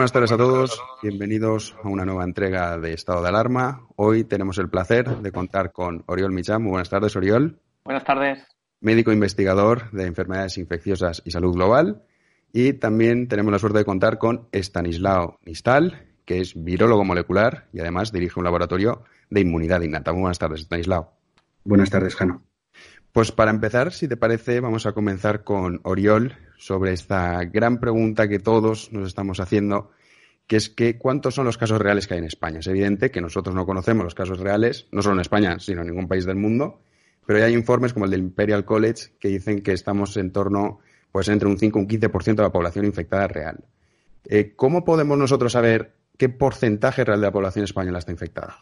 buenas tardes a todos. Bienvenidos a una nueva entrega de Estado de Alarma. Hoy tenemos el placer de contar con Oriol Micham. Muy buenas tardes, Oriol. Buenas tardes. Médico investigador de enfermedades infecciosas y salud global. Y también tenemos la suerte de contar con Stanislao Nistal, que es virólogo molecular y además dirige un laboratorio de inmunidad innata. Muy buenas tardes, Stanislao. Buenas tardes, Jano. Pues para empezar, si te parece, vamos a comenzar con Oriol sobre esta gran pregunta que todos nos estamos haciendo, que es cuántos son los casos reales que hay en España. Es evidente que nosotros no conocemos los casos reales, no solo en España, sino en ningún país del mundo, pero hay informes como el del Imperial College que dicen que estamos en torno, pues entre un 5 y un 15% de la población infectada real. Eh, ¿Cómo podemos nosotros saber qué porcentaje real de la población española está infectada?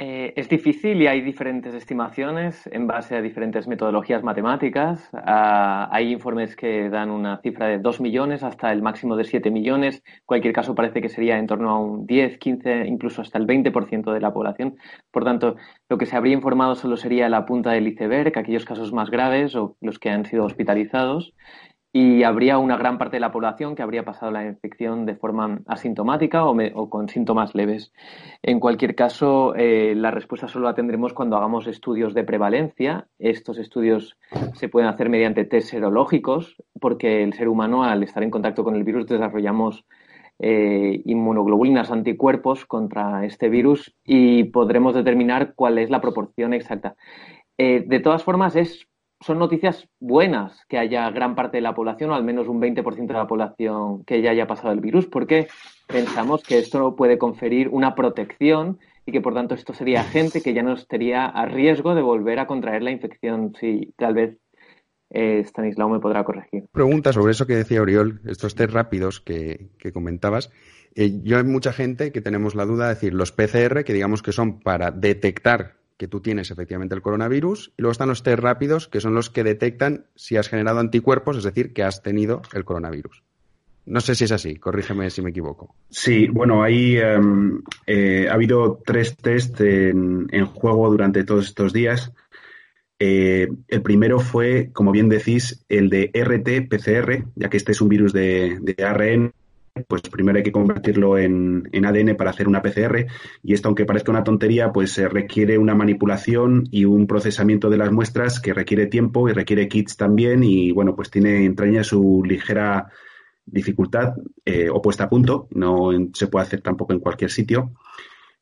Eh, es difícil y hay diferentes estimaciones en base a diferentes metodologías matemáticas. Ah, hay informes que dan una cifra de 2 millones hasta el máximo de 7 millones. Cualquier caso, parece que sería en torno a un 10, 15, incluso hasta el 20% de la población. Por tanto, lo que se habría informado solo sería la punta del iceberg, aquellos casos más graves o los que han sido hospitalizados y habría una gran parte de la población que habría pasado la infección de forma asintomática o, con síntomas leves. En cualquier caso, eh, la respuesta solo la tendremos cuando hagamos estudios de prevalencia. Estos estudios se pueden hacer mediante test serológicos porque el ser humano, al estar en contacto con el virus, desarrollamos eh, inmunoglobulinas anticuerpos contra este virus y podremos determinar cuál es la proporción exacta. Eh, de todas formas, es son noticias buenas que haya gran parte de la población, o al menos un 20% de la población que ya haya pasado el virus, porque pensamos que esto puede conferir una protección y que por tanto esto sería gente que ya no estaría a riesgo de volver a contraer la infección. Si tal vez eh, Stanislao me podrá corregir. Pregunta sobre eso que decía Oriol, estos test rápidos que, comentabas. Eh, yo hay mucha gente que tenemos la duda de decir los PCR, que digamos que son para detectar que tú tienes efectivamente el coronavirus, y luego están los test rápidos, que son los que detectan si has generado anticuerpos, es decir, que has tenido el coronavirus. No sé si es así, corrígeme si me equivoco. Sí, bueno, ahí em, eh, ha habido tres test en, juego durante todos estos días. Eh, el primero fue, como bien decís, el de RT-PCR, ya que este es un virus de, de ARN pues primero hay que convertirlo en, ADN para hacer una PCR y esto, aunque parezca una tontería, pues se requiere una manipulación y un procesamiento de las muestras que requiere tiempo y requiere kits también. Y bueno, pues tiene entraña su ligera dificultad eh, o puesta a punto, no se puede hacer tampoco en cualquier sitio.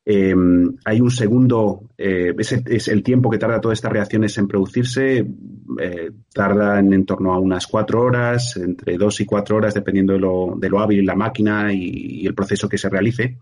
Em, hay un segundo, eh, es el tiempo que tarda todas estas reacciones en producirse, eh, tardan en torno a unas cuatro horas, entre dos y cuatro horas, dependiendo de lo, de lo hábil la máquina y, el proceso que se realice.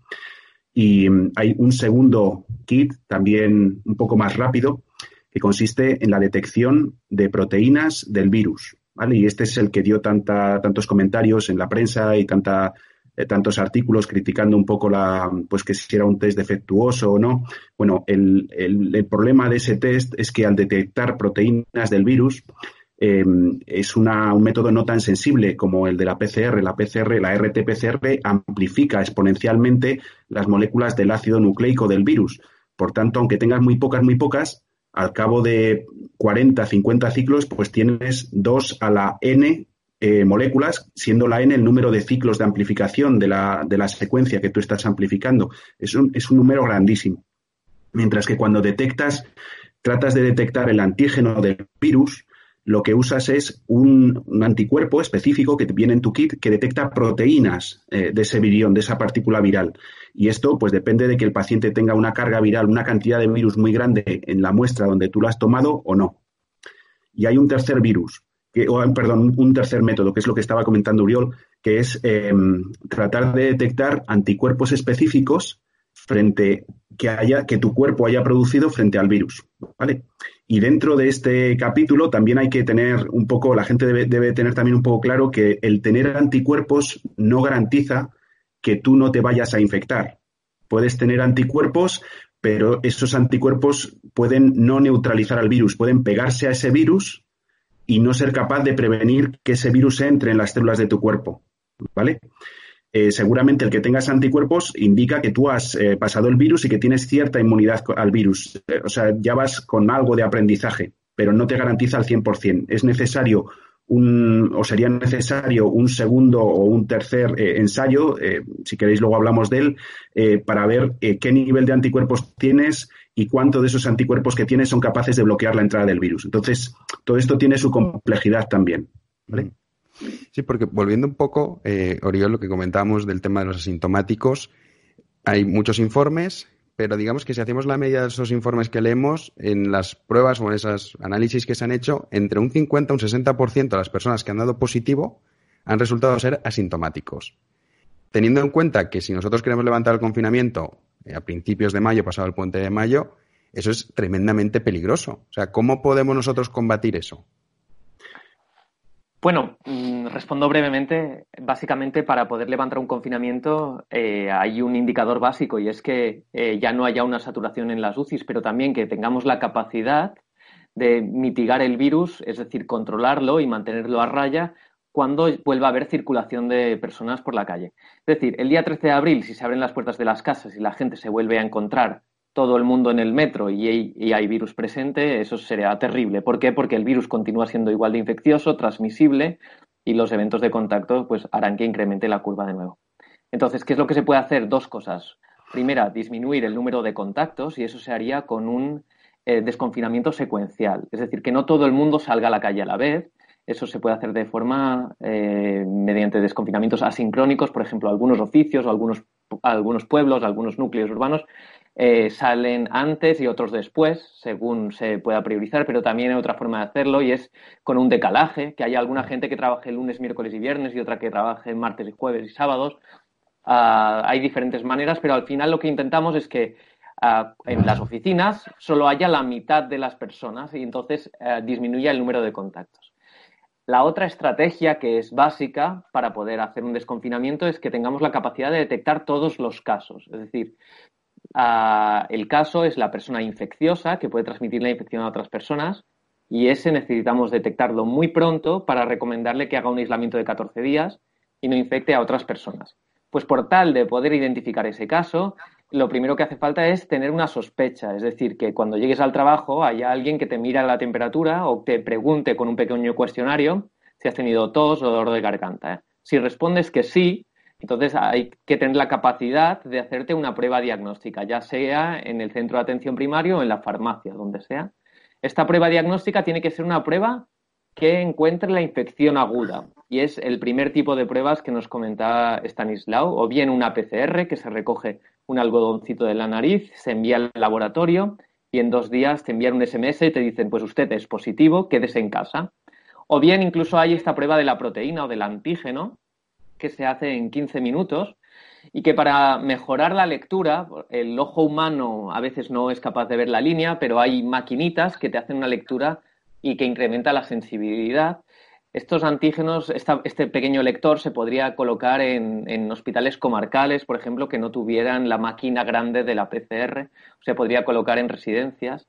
Y em, hay un segundo kit, también un poco más rápido, que consiste en la detección de proteínas del virus. ¿vale? Y este es el que dio tanta, tantos comentarios en la prensa y tanta eh, tantos artículos criticando un poco la, pues que si era un test defectuoso o no. Bueno, el, el, problema de ese test es que al detectar proteínas del virus, em, es una, un método no tan sensible como el de la PCR. La PCR, la RT-PCR, amplifica exponencialmente las moléculas del ácido nucleico del virus. Por tanto, aunque tengas muy pocas, muy pocas, al cabo de 40, 50 ciclos, pues tienes 2 a la n eh, moléculas, siendo la n el número de ciclos de amplificación de la, de la secuencia que tú estás amplificando. Es un, es un número grandísimo. Mientras que cuando detectas, tratas de detectar el antígeno del virus, lo que usas es un, anticuerpo específico que viene en tu kit que detecta proteínas eh, de ese virión, de esa partícula viral. Y esto, pues depende de que el paciente tenga una carga viral, una cantidad de virus muy grande en la muestra donde tú lo has tomado o no. Y hay un tercer virus, o, perdón, un tercer método, que es lo que estaba comentando Uriol, que es em, tratar de detectar anticuerpos específicos frente que haya que tu cuerpo haya producido frente al virus, ¿vale? Y dentro de este capítulo también hay que tener un poco, la gente debe, debe tener también un poco claro que el tener anticuerpos no garantiza que tú no te vayas a infectar. Puedes tener anticuerpos, pero esos anticuerpos pueden no neutralizar al virus, pueden pegarse a ese virus y no ser capaz de prevenir que ese virus entre en las células de tu cuerpo. ¿Vale? Eh, seguramente el que tengas anticuerpos indica que tú has eh, pasado el virus y que tienes cierta inmunidad al virus. Eh, o sea, ya vas con algo de aprendizaje, pero no te garantiza al 100%. Es necesario un, o sería necesario un segundo o un tercer ensayo, si queréis luego hablamos de él, para ver qué nivel de anticuerpos tienes y cuánto de esos anticuerpos que tienes son capaces de bloquear la entrada del virus. Entonces, todo esto tiene su complejidad también. Sí, porque volviendo un poco, Oriol, lo que comentábamos del tema de los asintomáticos, hay muchos informes, pero digamos que si hacemos la medida de esos informes que leemos, en las pruebas o en esos análisis que se han hecho, entre un 50 y un 60% de las personas que han dado positivo han resultado ser asintomáticos. Teniendo en cuenta que si nosotros queremos levantar el confinamiento eh, a principios de mayo, pasado el puente de mayo, eso es tremendamente peligroso. O sea, ¿cómo podemos nosotros combatir eso? Bueno, mm, respondo brevemente. Básicamente, para poder levantar un confinamiento eh, hay un indicador básico y es que eh, ya no haya una saturación en las UCIs, pero también que tengamos la capacidad de mitigar el virus, es decir, controlarlo y mantenerlo a raya cuando vuelva a haber circulación de personas por la calle. Es decir, el día 13 de abril, si se abren las puertas de las casas y la gente se vuelve a encontrar todo el mundo en el metro y hay, virus presente, eso sería terrible. ¿Por qué? Porque el virus continúa siendo igual de infeccioso, transmisible y los eventos de contacto pues, harán que incremente la curva de nuevo. Entonces, ¿qué es lo que se puede hacer? Dos cosas. Primera, disminuir el número de contactos y eso se haría con un eh, desconfinamiento secuencial. Es decir, que no todo el mundo salga a la calle a la vez. Eso se puede hacer de forma eh, mediante desconfinamientos asincrónicos, por ejemplo, algunos oficios o algunos, algunos pueblos, algunos núcleos urbanos eh, salen antes y otros después, según se pueda priorizar, pero también hay otra forma de hacerlo y es con un decalaje, que haya alguna gente que trabaje lunes, miércoles y viernes y otra que trabaje martes y jueves y sábados. Ah, hay diferentes maneras, pero al final lo que intentamos es que ah, en las oficinas solo haya la mitad de las personas y entonces eh, disminuya el número de contactos. La otra estrategia que es básica para poder hacer un desconfinamiento es que tengamos la capacidad de detectar todos los casos. Es decir, el caso es la persona infecciosa que puede transmitir la infección a otras personas y ese necesitamos detectarlo muy pronto para recomendarle que haga un aislamiento de 14 días y no infecte a otras personas. Pues por tal de poder identificar ese caso, lo primero que hace falta es tener una sospecha, es decir, que cuando llegues al trabajo haya alguien que te mira la temperatura o te pregunte con un pequeño cuestionario si has tenido tos o dolor de garganta. ¿eh? Si respondes que sí, entonces hay que tener la capacidad de hacerte una prueba diagnóstica, ya sea en el centro de atención primario o en la farmacia, donde sea. Esta prueba diagnóstica tiene que ser una prueba que encuentre la infección aguda. Y es el primer tipo de pruebas que nos comentaba Stanislao, o bien una PCR, que se recoge un algodoncito de la nariz, se envía al laboratorio y en dos días te envían un SMS y te dicen, pues usted es positivo, quédese en casa. O bien incluso hay esta prueba de la proteína o del antígeno, que se hace en 15 minutos y que para mejorar la lectura, el ojo humano a veces no es capaz de ver la línea, pero hay maquinitas que te hacen una lectura y que incrementa la sensibilidad. Estos antígenos, este pequeño lector se podría colocar en, hospitales comarcales, por ejemplo, que no tuvieran la máquina grande de la PCR, se podría colocar en residencias.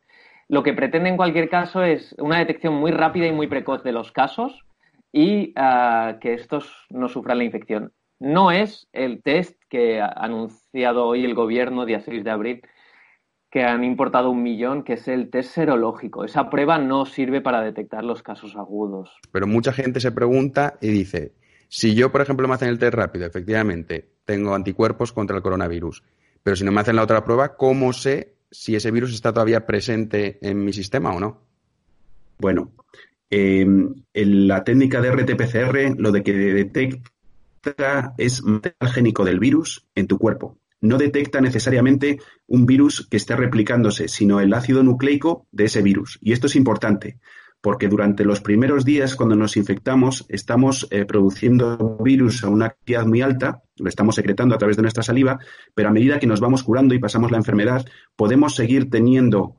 Lo que pretende en cualquier caso es una detección muy rápida y muy precoz de los casos, y ah, que estos no sufran la infección. No es el test que ha anunciado hoy el gobierno, día 6 de abril, que han importado un millón, que es el test serológico. Esa prueba no sirve para detectar los casos agudos. Pero mucha gente se pregunta y dice, si yo, por ejemplo, me hacen el test rápido, efectivamente, tengo anticuerpos contra el coronavirus, pero si no me hacen la otra prueba, ¿cómo sé si ese virus está todavía presente en mi sistema o no? Bueno, en la técnica de RT-PCR lo de que detecta es material génico del virus en tu cuerpo. No detecta necesariamente un virus que esté replicándose, sino el ácido nucleico de ese virus. Y esto es importante, porque durante los primeros días, cuando nos infectamos, estamos eh, produciendo virus a una cantidad muy alta, lo estamos secretando a través de nuestra saliva, pero a medida que nos vamos curando y pasamos la enfermedad, podemos seguir teniendo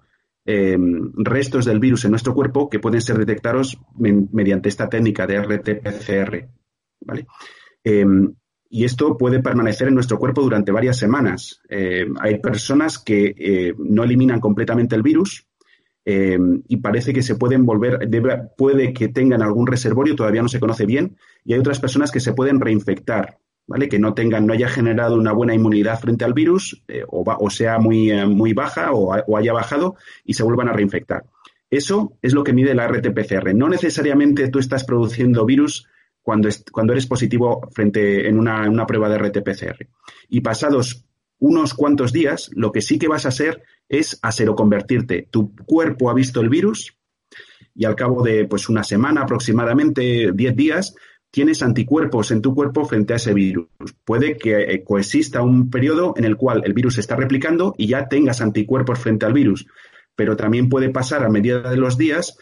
Em, restos del virus en nuestro cuerpo que pueden ser detectados mediante esta técnica de RT-PCR. ¿vale? Em, y esto puede permanecer en nuestro cuerpo durante varias semanas. Em, hay personas que eh, no eliminan completamente el virus y parece que se pueden volver, puede que tengan algún reservorio, todavía no se conoce bien, y hay otras personas que se pueden reinfectar. ¿vale? Que no tengan, no haya generado una buena inmunidad frente al virus, eh, o, sea muy, eh, muy baja o, haya bajado y se vuelvan a reinfectar. Eso es lo que mide la RT-PCR. No necesariamente tú estás produciendo virus cuando, cuando eres positivo frente en una, una prueba de RT-PCR. Y pasados unos cuantos días, lo que sí que vas a hacer es a seroconvertirte. Tu cuerpo ha visto el virus y al cabo de pues una semana aproximadamente, 10 días, tienes anticuerpos en tu cuerpo frente a ese virus. Puede que eh, coexista un periodo en el cual el virus se está replicando y ya tengas anticuerpos frente al virus, pero también puede pasar a medida de los días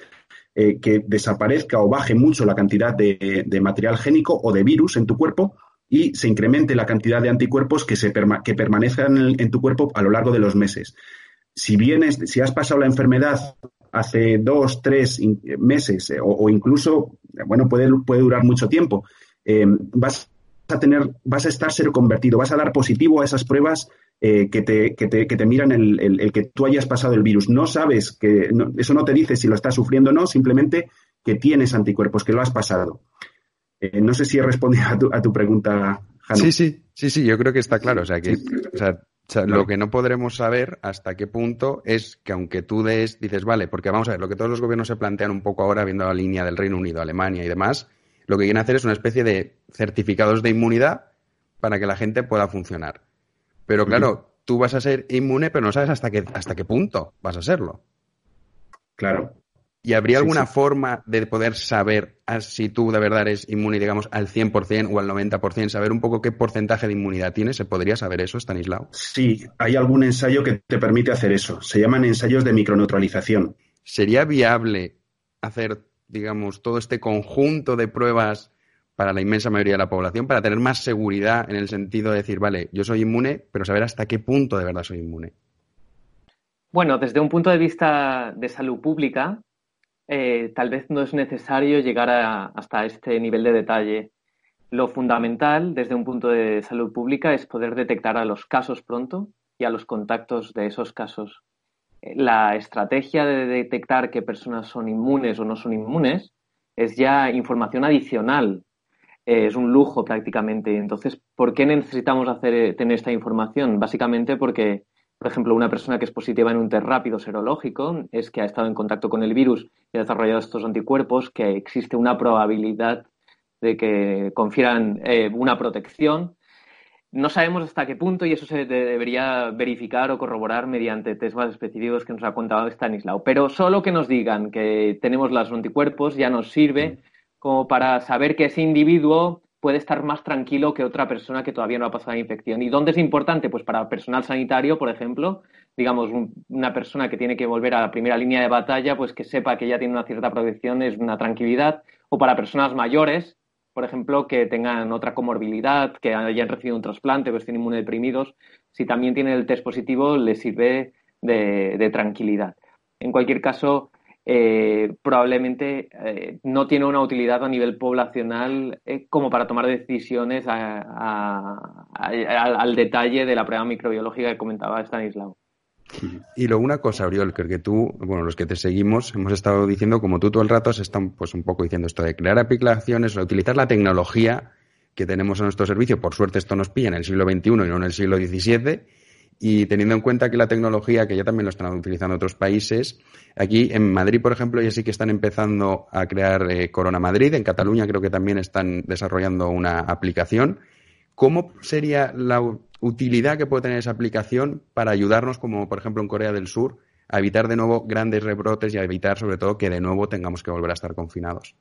eh, que desaparezca o baje mucho la cantidad de, material génico o de virus en tu cuerpo y se incremente la cantidad de anticuerpos que, se que permanezcan en, tu cuerpo a lo largo de los meses. Si vienes, si has pasado la enfermedad hace dos, tres meses eh, o, incluso, bueno, puede, puede durar mucho tiempo, eh, vas a tener, vas a estar ser convertido, vas a dar positivo a esas pruebas eh, que, te, que, te, que, te, miran el, el, que tú hayas pasado el virus. No sabes que, eso no te dice si lo estás sufriendo o no, simplemente que tienes anticuerpos, que lo has pasado. no sé si he respondido a tu, a tu pregunta, Jano. Sí, sí, sí, sí, yo creo que está claro. O sea, que o sea, lo que no podremos saber hasta qué punto es que aunque tú des, dices, vale, porque vamos a ver, lo que todos los gobiernos se plantean un poco ahora, viendo la línea del Reino Unido, Alemania y demás, lo que quieren hacer es una especie de certificados de inmunidad para que la gente pueda funcionar. Pero claro, tú vas a ser inmune, pero no sabes hasta qué, hasta qué punto vas a serlo. Claro. ¿Y habría alguna forma de poder saber si tú de verdad eres inmune, digamos, al 100% o al 90%, saber un poco qué porcentaje de inmunidad tienes? ¿Se podría saber eso, Stanislao? Sí, hay algún ensayo que te permite hacer eso. Se llaman ensayos de microneutralización. ¿Sería viable hacer, digamos, todo este conjunto de pruebas para la inmensa mayoría de la población para tener más seguridad en el sentido de decir, vale, yo soy inmune, pero saber hasta qué punto de verdad soy inmune? Bueno, desde un punto de vista de salud pública, eh, tal vez no es necesario llegar hasta este nivel de detalle. Lo fundamental desde un punto de salud pública es poder detectar a los casos pronto y a los contactos de esos casos. Eh, la estrategia de detectar qué personas son inmunes o no son inmunes es ya información adicional. Eh, es un lujo prácticamente. Entonces, ¿por qué necesitamos hacer, tener esta información? Básicamente porque por ejemplo, una persona que es positiva en un test rápido serológico es que ha estado en contacto con el virus y ha desarrollado estos anticuerpos, que existe una probabilidad de que confieran eh, una protección. No sabemos hasta qué punto y eso se debería verificar o corroborar mediante test más específicos que nos ha contado Stanislao. Pero solo que nos digan que tenemos los anticuerpos ya nos sirve como para saber que ese individuo puede estar más tranquilo que otra persona que todavía no ha pasado la infección. ¿Y dónde es importante? Pues para personal sanitario, por ejemplo, digamos, una persona que tiene que volver a la primera línea de batalla, pues que sepa que ya tiene una cierta protección es una tranquilidad. O para personas mayores, por ejemplo, que tengan otra comorbilidad, que hayan recibido un trasplante, que estén inmunodeprimidos, si también tienen el test positivo, les sirve de tranquilidad. En cualquier caso, eh, probablemente eh, no tiene una utilidad a nivel poblacional eh, como para tomar decisiones al detalle de la prueba microbiológica que comentaba Stanislao. Y luego una cosa, Oriol, que tú, bueno, los que te seguimos, hemos estado diciendo, como tú todo el rato, se están pues un poco diciendo esto de crear aplicaciones, o utilizar la tecnología que tenemos a nuestro servicio. Por suerte esto nos pilla en el siglo XXI y no en el siglo XVII y teniendo en cuenta que la tecnología, que ya también lo están utilizando otros países, aquí en Madrid, por ejemplo, ya sí que están empezando a crear eh, Corona Madrid, en Cataluña creo que también están desarrollando una aplicación. ¿Cómo sería la utilidad que puede tener esa aplicación para ayudarnos, como por ejemplo en Corea del Sur, a evitar de nuevo grandes rebrotes y a evitar sobre todo que de nuevo tengamos que volver a estar confinados?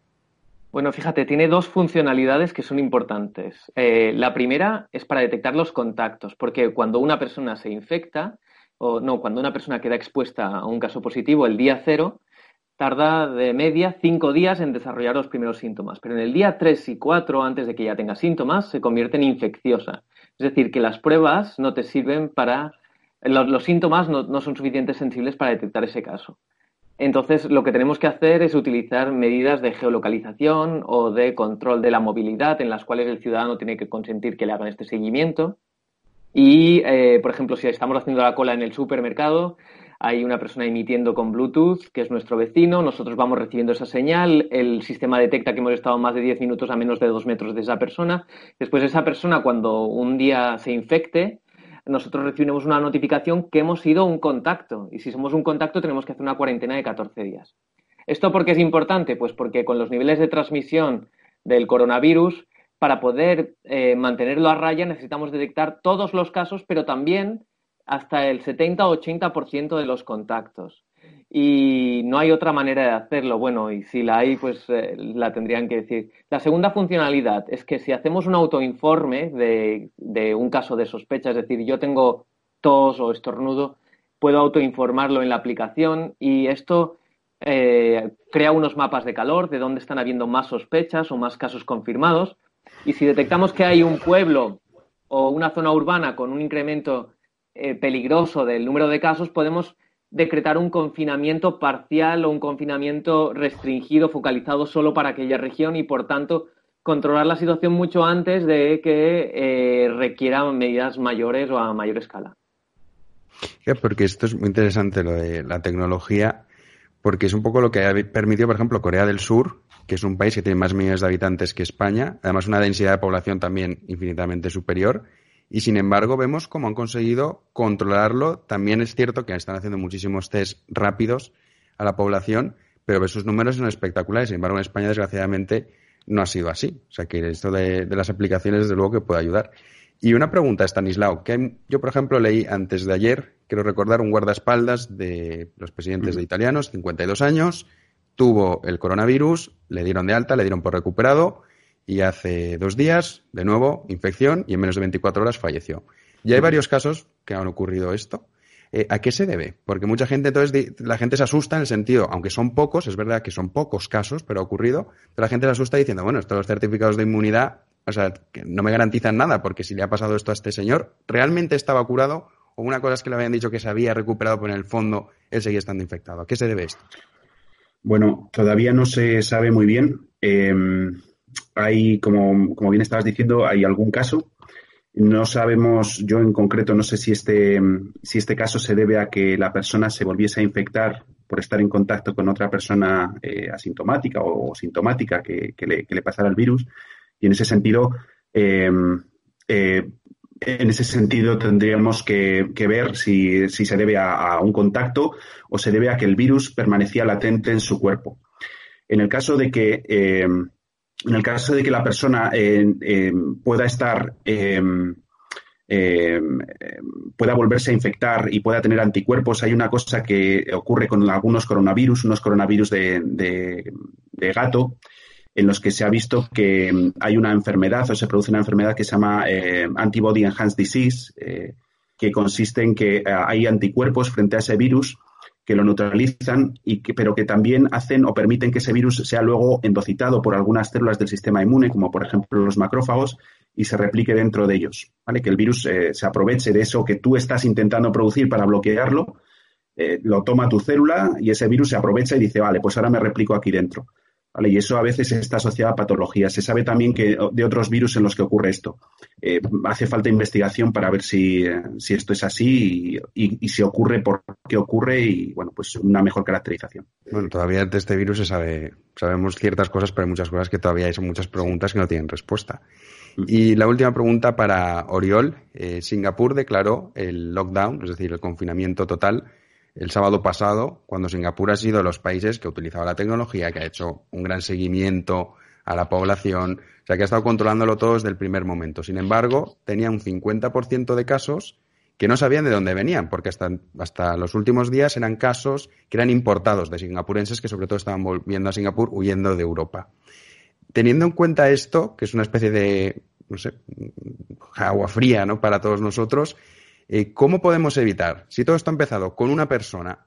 Bueno, fíjate, tiene dos funcionalidades que son importantes. Eh, la primera es para detectar los contactos, porque cuando una persona se infecta, o no, cuando una persona queda expuesta a un caso positivo, el día cero tarda de media cinco días en desarrollar los primeros síntomas, pero en el día tres y cuatro, antes de que ya tenga síntomas, se convierte en infecciosa. Es decir, que las pruebas no te sirven para... Los, síntomas no son suficientes sensibles para detectar ese caso. Entonces, lo que tenemos que hacer es utilizar medidas de geolocalización o de control de la movilidad en las cuales el ciudadano tiene que consentir que le hagan este seguimiento. Y, eh, por ejemplo, si estamos haciendo la cola en el supermercado, hay una persona emitiendo con Bluetooth, que es nuestro vecino, nosotros vamos recibiendo esa señal, el sistema detecta que hemos estado más de 10 minutos a menos de 2 metros de esa persona. Después, esa persona, cuando un día se infecte, nosotros recibimos una notificación que hemos sido un contacto. Y si somos un contacto, tenemos que hacer una cuarentena de 14 días. ¿Esto por qué es importante? Pues porque con los niveles de transmisión del coronavirus, para poder eh, mantenerlo a raya necesitamos detectar todos los casos, pero también hasta el 70 o 80% de los contactos. Y no hay otra manera de hacerlo. Bueno, y si la hay, pues eh, la tendrían que decir. La segunda funcionalidad es que si hacemos un autoinforme de, de un caso de sospecha, es decir, yo tengo tos o estornudo, puedo autoinformarlo en la aplicación y esto eh, crea unos mapas de calor de dónde están habiendo más sospechas o más casos confirmados. Y si detectamos que hay un pueblo o una zona urbana con un incremento eh, peligroso del número de casos, podemos decretar un confinamiento parcial o un confinamiento restringido, focalizado solo para aquella región y, por tanto, controlar la situación mucho antes de que eh, requiera medidas mayores o a mayor escala. porque esto es muy interesante, lo de la tecnología, porque es un poco lo que ha permitido, por ejemplo, Corea del Sur, que es un país que tiene más millones de habitantes que España, además una densidad de población también infinitamente superior, y sin embargo vemos cómo han conseguido controlarlo. También es cierto que están haciendo muchísimos test rápidos a la población, pero sus números son espectaculares. Sin embargo, en España, desgraciadamente, no ha sido así. O sea que esto de, las aplicaciones, desde luego, que puede ayudar. Y una pregunta, Stanislao, que yo, por ejemplo, leí antes de ayer, quiero recordar, un guardaespaldas de los presidentes de italianos, 52 años, tuvo el coronavirus, le dieron de alta, le dieron por recuperado y hace dos días, de nuevo, infección y en menos de 24 horas falleció. Y hay varios casos que han ocurrido esto. Eh, ¿A qué se debe? Porque mucha gente, entonces, la gente se asusta en el sentido, aunque son pocos, es verdad que son pocos casos, pero ha ocurrido, pero la gente se asusta diciendo, bueno, estos certificados de inmunidad, o sea, que no me garantizan nada, porque si le ha pasado esto a este señor, ¿realmente estaba curado? O una cosa es que le habían dicho que se había recuperado, pero en el fondo él seguía estando infectado. ¿A qué se debe esto? Bueno, todavía no se sabe muy bien. Em, hay, como, como bien estabas diciendo, hay algún caso. No sabemos, yo en concreto no sé si este, si este caso se debe a que la persona se volviese a infectar por estar en contacto con otra persona eh, asintomática o, sintomática que, le, pasara el virus. Y en ese sentido, em, eh, en ese sentido tendríamos que, ver si, se debe a, un contacto o se debe a que el virus permanecía latente en su cuerpo. En el caso de que em, en el caso de que la persona eh, eh, pueda estar, eh, pueda volverse a infectar y pueda tener anticuerpos, hay una cosa que ocurre con algunos coronavirus, unos coronavirus de, gato, en los que se ha visto que mm, hay una enfermedad o se produce una enfermedad que se llama Antibody Enhanced Disease, que consiste en que hay anticuerpos frente a ese virus que lo neutralizan, y que, pero que también hacen o permiten que ese virus sea luego endocitado por algunas células del sistema inmune, como por ejemplo los macrófagos, y se replique dentro de ellos. ¿vale? Que el virus eh, se aproveche de eso que tú estás intentando producir para bloquearlo, eh, lo toma tu célula y ese virus se aprovecha y dice, vale, pues ahora me replico aquí dentro. Y eso a veces está asociado a patologías. Se sabe también que de otros virus en los que ocurre esto. Eh, hace falta investigación para ver si, esto es así y, si ocurre, por qué ocurre y, bueno, pues una mejor caracterización. Bueno, todavía de este virus se sabe, sabemos ciertas cosas, pero hay muchas cosas que todavía hay muchas preguntas que no tienen respuesta. Mm. Y la última pregunta para Oriol. Eh, Singapur declaró el lockdown, es decir, el confinamiento total, el sábado pasado, cuando Singapur ha sido de los países que ha utilizado la tecnología, que ha hecho un gran seguimiento a la población, o sea, que ha estado controlándolo todo desde el primer momento. Sin embargo, tenía un 50% de casos que no sabían de dónde venían, porque hasta, hasta los últimos días eran casos que eran importados de singapurenses que sobre todo estaban volviendo a Singapur huyendo de Europa. Teniendo en cuenta esto, que es una especie de, no sé, agua fría, ¿no? Para todos nosotros, eh, ¿Cómo podemos evitar, si todo esto ha empezado con una persona,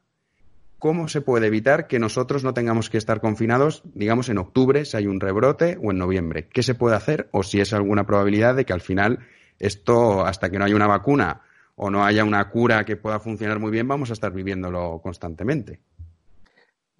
cómo se puede evitar que nosotros no tengamos que estar confinados, digamos, en octubre, si hay un rebrote, o en noviembre? ¿Qué se puede hacer? O si es alguna probabilidad de que al final esto, hasta que no haya una vacuna o no haya una cura que pueda funcionar muy bien, vamos a estar viviéndolo constantemente.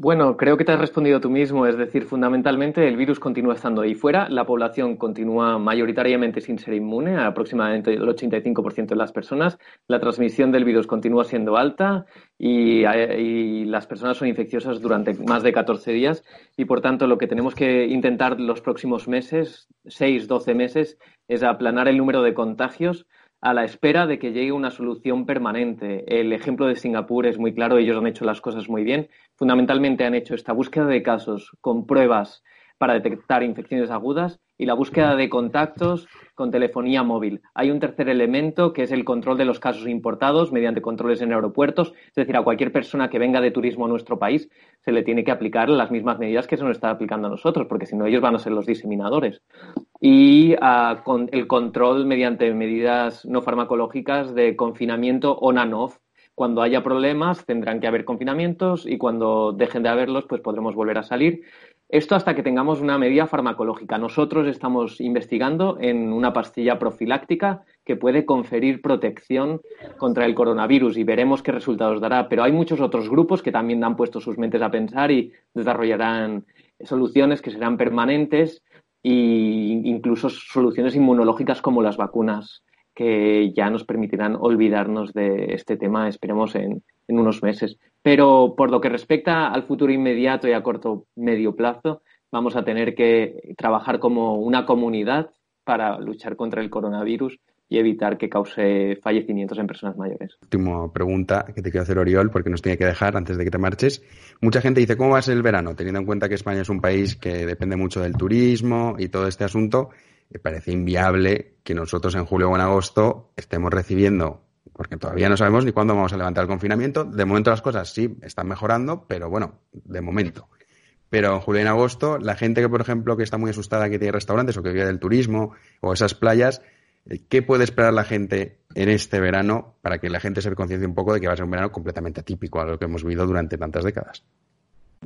Bueno, creo que te has respondido tú mismo, es decir, fundamentalmente el virus continúa estando ahí fuera, la población continúa mayoritariamente sin ser inmune, aproximadamente el 85% de las personas, la transmisión del virus continúa siendo alta y, y, las personas son infecciosas durante más de 14 días y por tanto lo que tenemos que intentar los próximos meses, 6, 12 meses, es aplanar el número de contagios a la espera de que llegue una solución permanente. El ejemplo de Singapur es muy claro, ellos han hecho las cosas muy bien. Fundamentalmente han hecho esta búsqueda de casos con pruebas para detectar infecciones agudas y la búsqueda de contactos con telefonía móvil. Hay un tercer elemento que es el control de los casos importados mediante controles en aeropuertos. Es decir, a cualquier persona que venga de turismo a nuestro país se le tiene que aplicar las mismas medidas que se nos está aplicando a nosotros, porque si no ellos van a ser los diseminadores. Y ah, con el control mediante medidas no farmacológicas de confinamiento on and off. Cuando haya problemas tendrán que haber confinamientos y cuando dejen de haberlos pues podremos volver a salir esto hasta que tengamos una medida farmacológica. Nosotros estamos investigando en una pastilla profiláctica que puede conferir protección contra el coronavirus y veremos qué resultados dará. Pero hay muchos otros grupos que también han puesto sus mentes a pensar y desarrollarán soluciones que serán permanentes e incluso soluciones inmunológicas como las vacunas que ya nos permitirán olvidarnos de este tema, esperemos, en, en unos meses. Pero por lo que respecta al futuro inmediato y a corto medio plazo, vamos a tener que trabajar como una comunidad para luchar contra el coronavirus y evitar que cause fallecimientos en personas mayores. Última pregunta que te quiero hacer, Oriol, porque nos tiene que dejar antes de que te marches. Mucha gente dice, ¿cómo va a ser el verano? Teniendo en cuenta que España es un país que depende mucho del turismo y todo este asunto, parece inviable que nosotros en julio o en agosto estemos recibiendo porque todavía no sabemos ni cuándo vamos a levantar el confinamiento. De momento las cosas sí están mejorando, pero bueno, de momento. Pero en julio y en agosto, la gente que, por ejemplo, que está muy asustada que tiene restaurantes o que vive del turismo o esas playas, eh, ¿qué puede esperar la gente en este verano para que la gente se conciencie un poco de que va a ser un verano completamente atípico a lo que hemos vivido durante tantas décadas?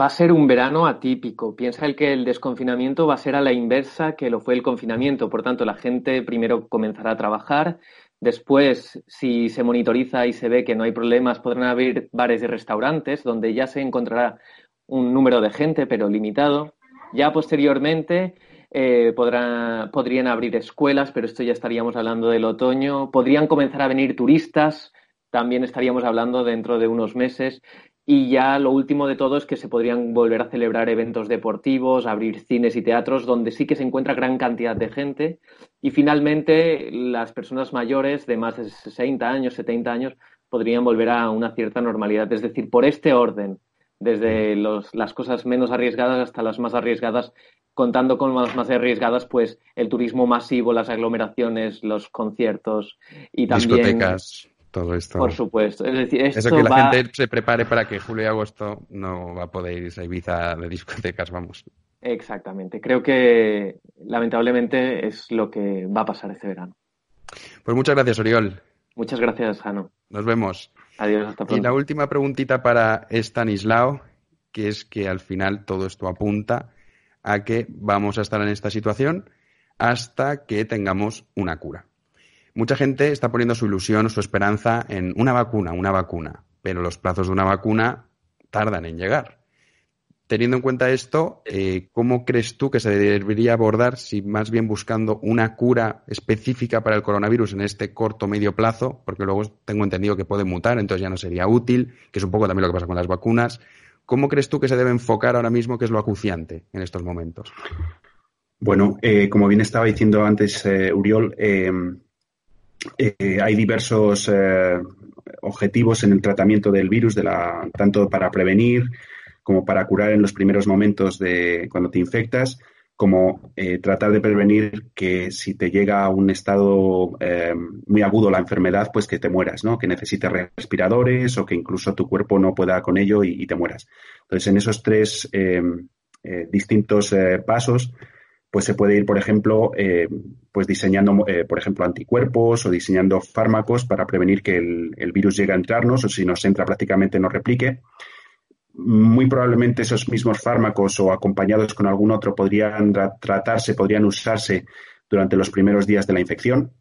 Va a ser un verano atípico. Piensa el que el desconfinamiento va a ser a la inversa que lo fue el confinamiento. Por tanto, la gente primero comenzará a trabajar, Después, si se monitoriza y se ve que no hay problemas, podrán abrir bares y restaurantes donde ya se encontrará un número de gente, pero limitado. Ya posteriormente eh, podrían abrir escuelas, pero esto ya estaríamos hablando del otoño. Podrían comenzar a venir turistas, también estaríamos hablando dentro de unos meses. Y ya lo último de todo es que se podrían volver a celebrar eventos deportivos, abrir cines y teatros donde sí que se encuentra gran cantidad de gente. Y finalmente, las personas mayores de más de 60 años, 70 años, podrían volver a una cierta normalidad. Es decir, por este orden, desde las cosas menos arriesgadas hasta las más arriesgadas, contando con las más arriesgadas, pues el turismo masivo, las aglomeraciones, los conciertos y también... Discotecas todo esto. Por supuesto. Es decir, Eso que la gente se prepare para que julio y agosto no va a poder irse a Ibiza de discotecas, vamos. Exactamente. Creo que lamentablemente es lo que va a pasar este verano. Pues muchas gracias, Oriol. Muchas gracias, Jano. Nos vemos. Adiós, hasta pronto. Y la última preguntita para Stanislao, que es que al final todo esto apunta a que vamos a estar en esta situación hasta que tengamos una cura. Mucha gente está poniendo su ilusión, su esperanza en una vacuna, una vacuna, pero los plazos de una vacuna tardan en llegar. Teniendo en cuenta esto, eh, ¿cómo crees tú que se debería abordar si más bien buscando una cura específica para el coronavirus en este corto medio plazo? Porque luego tengo entendido que puede mutar, entonces ya no sería útil, que es un poco también lo que pasa con las vacunas. ¿Cómo crees tú que se debe enfocar ahora mismo, que es lo acuciante en estos momentos? Bueno, eh, como bien estaba diciendo antes eh, Uriol, eh, hay diversos eh, objetivos en el tratamiento del virus, tanto para prevenir como para curar en los primeros momentos de cuando te infectas, como eh, tratar de prevenir que si te llega a un estado muy agudo la enfermedad, pues que te mueras, ¿no? Que necesites respiradores o que incluso tu cuerpo no pueda con ello y te mueras. Entonces, en esos tres distintos pasos, pues se puede ir, por ejemplo, eh, pues diseñando, eh, por ejemplo, anticuerpos o diseñando fármacos para prevenir que el, virus llegue a entrarnos o si nos entra prácticamente no replique. Muy probablemente esos mismos fármacos o acompañados con algún otro podrían tratarse, podrían usarse durante los primeros días de la infección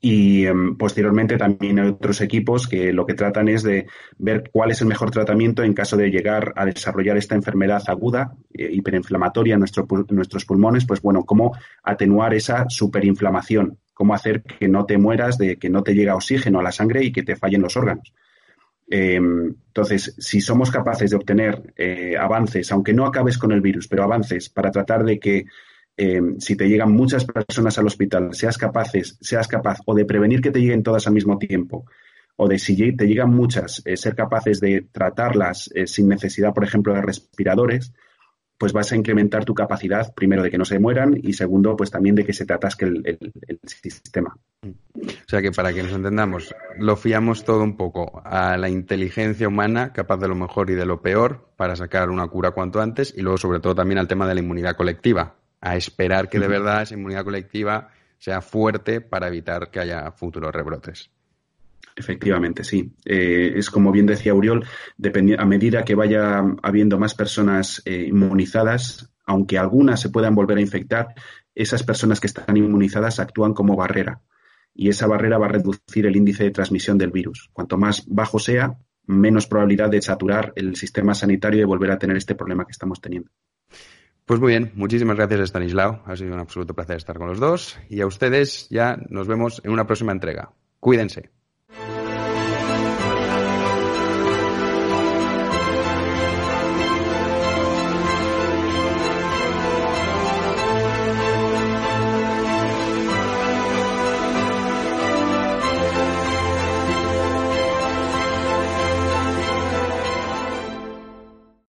y em, posteriormente también hay otros equipos que lo que tratan es de ver cuál es el mejor tratamiento en caso de llegar a desarrollar esta enfermedad aguda, eh, hiperinflamatoria en, nuestros pulmones, pues bueno, cómo atenuar esa superinflamación, cómo hacer que no te mueras de que no te llega oxígeno a la sangre y que te fallen los órganos. Em, entonces, si somos capaces de obtener eh, avances, aunque no acabes con el virus, pero avances para tratar de que eh, si te llegan muchas personas al hospital, seas capaces, seas capaz o de prevenir que te lleguen todas al mismo tiempo, o de si te llegan muchas, eh, ser capaces de tratarlas eh, sin necesidad, por ejemplo, de respiradores, pues vas a incrementar tu capacidad, primero, de que no se mueran y segundo, pues también de que se te atasque el, sistema. O sea que para que nos entendamos, lo fiamos todo un poco a la inteligencia humana, capaz de lo mejor y de lo peor, para sacar una cura cuanto antes, y luego sobre todo también al tema de la inmunidad colectiva, a esperar que de verdad esa inmunidad colectiva sea fuerte para evitar que haya futuros rebrotes. Efectivamente, sí. Eh, es como bien decía Uriol, a medida que vaya habiendo más personas eh, inmunizadas, aunque algunas se puedan volver a infectar, esas personas que están inmunizadas actúan como barrera y esa barrera va a reducir el índice de transmisión del virus. Cuanto más bajo sea, menos probabilidad de saturar el sistema sanitario y volver a tener este problema que estamos teniendo. Pues muy bien, muchísimas gracias Stanislao. Ha sido un absoluto placer estar con los dos y a ustedes ya nos vemos en una próxima entrega. Cuídense.